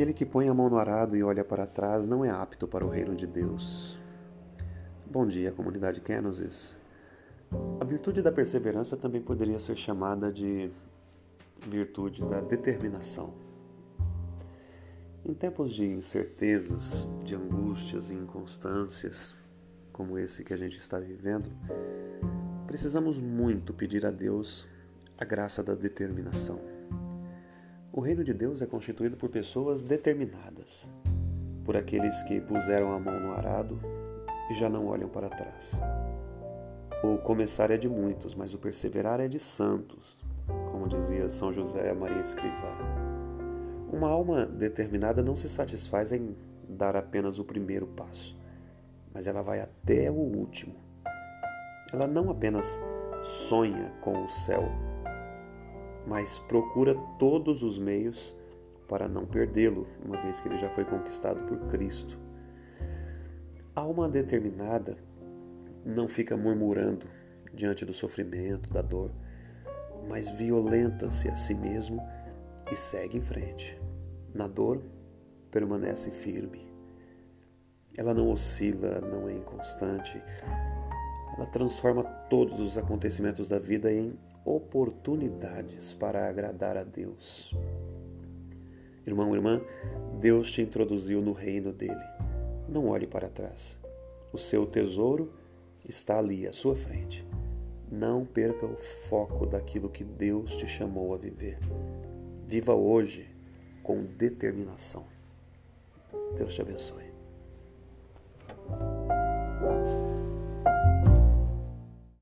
Aquele que põe a mão no arado e olha para trás não é apto para o reino de Deus. Bom dia, comunidade Kenosis. A virtude da perseverança também poderia ser chamada de virtude da determinação. Em tempos de incertezas, de angústias e inconstâncias, como esse que a gente está vivendo, precisamos muito pedir a Deus a graça da determinação. O reino de Deus é constituído por pessoas determinadas, por aqueles que puseram a mão no arado e já não olham para trás. O começar é de muitos, mas o perseverar é de santos, como dizia São José Maria Escrivá. Uma alma determinada não se satisfaz em dar apenas o primeiro passo, mas ela vai até o último. Ela não apenas sonha com o céu, mas procura todos os meios para não perdê-lo, uma vez que ele já foi conquistado por Cristo. A alma determinada não fica murmurando diante do sofrimento, da dor, mas violenta-se a si mesmo e segue em frente. Na dor, permanece firme. Ela não oscila, não é inconstante. Ela transforma todos os acontecimentos da vida em oportunidades para agradar a Deus. Irmão, irmã, Deus te introduziu no reino dele. Não olhe para trás. O seu tesouro está ali à sua frente. Não perca o foco daquilo que Deus te chamou a viver. Viva hoje com determinação. Deus te abençoe.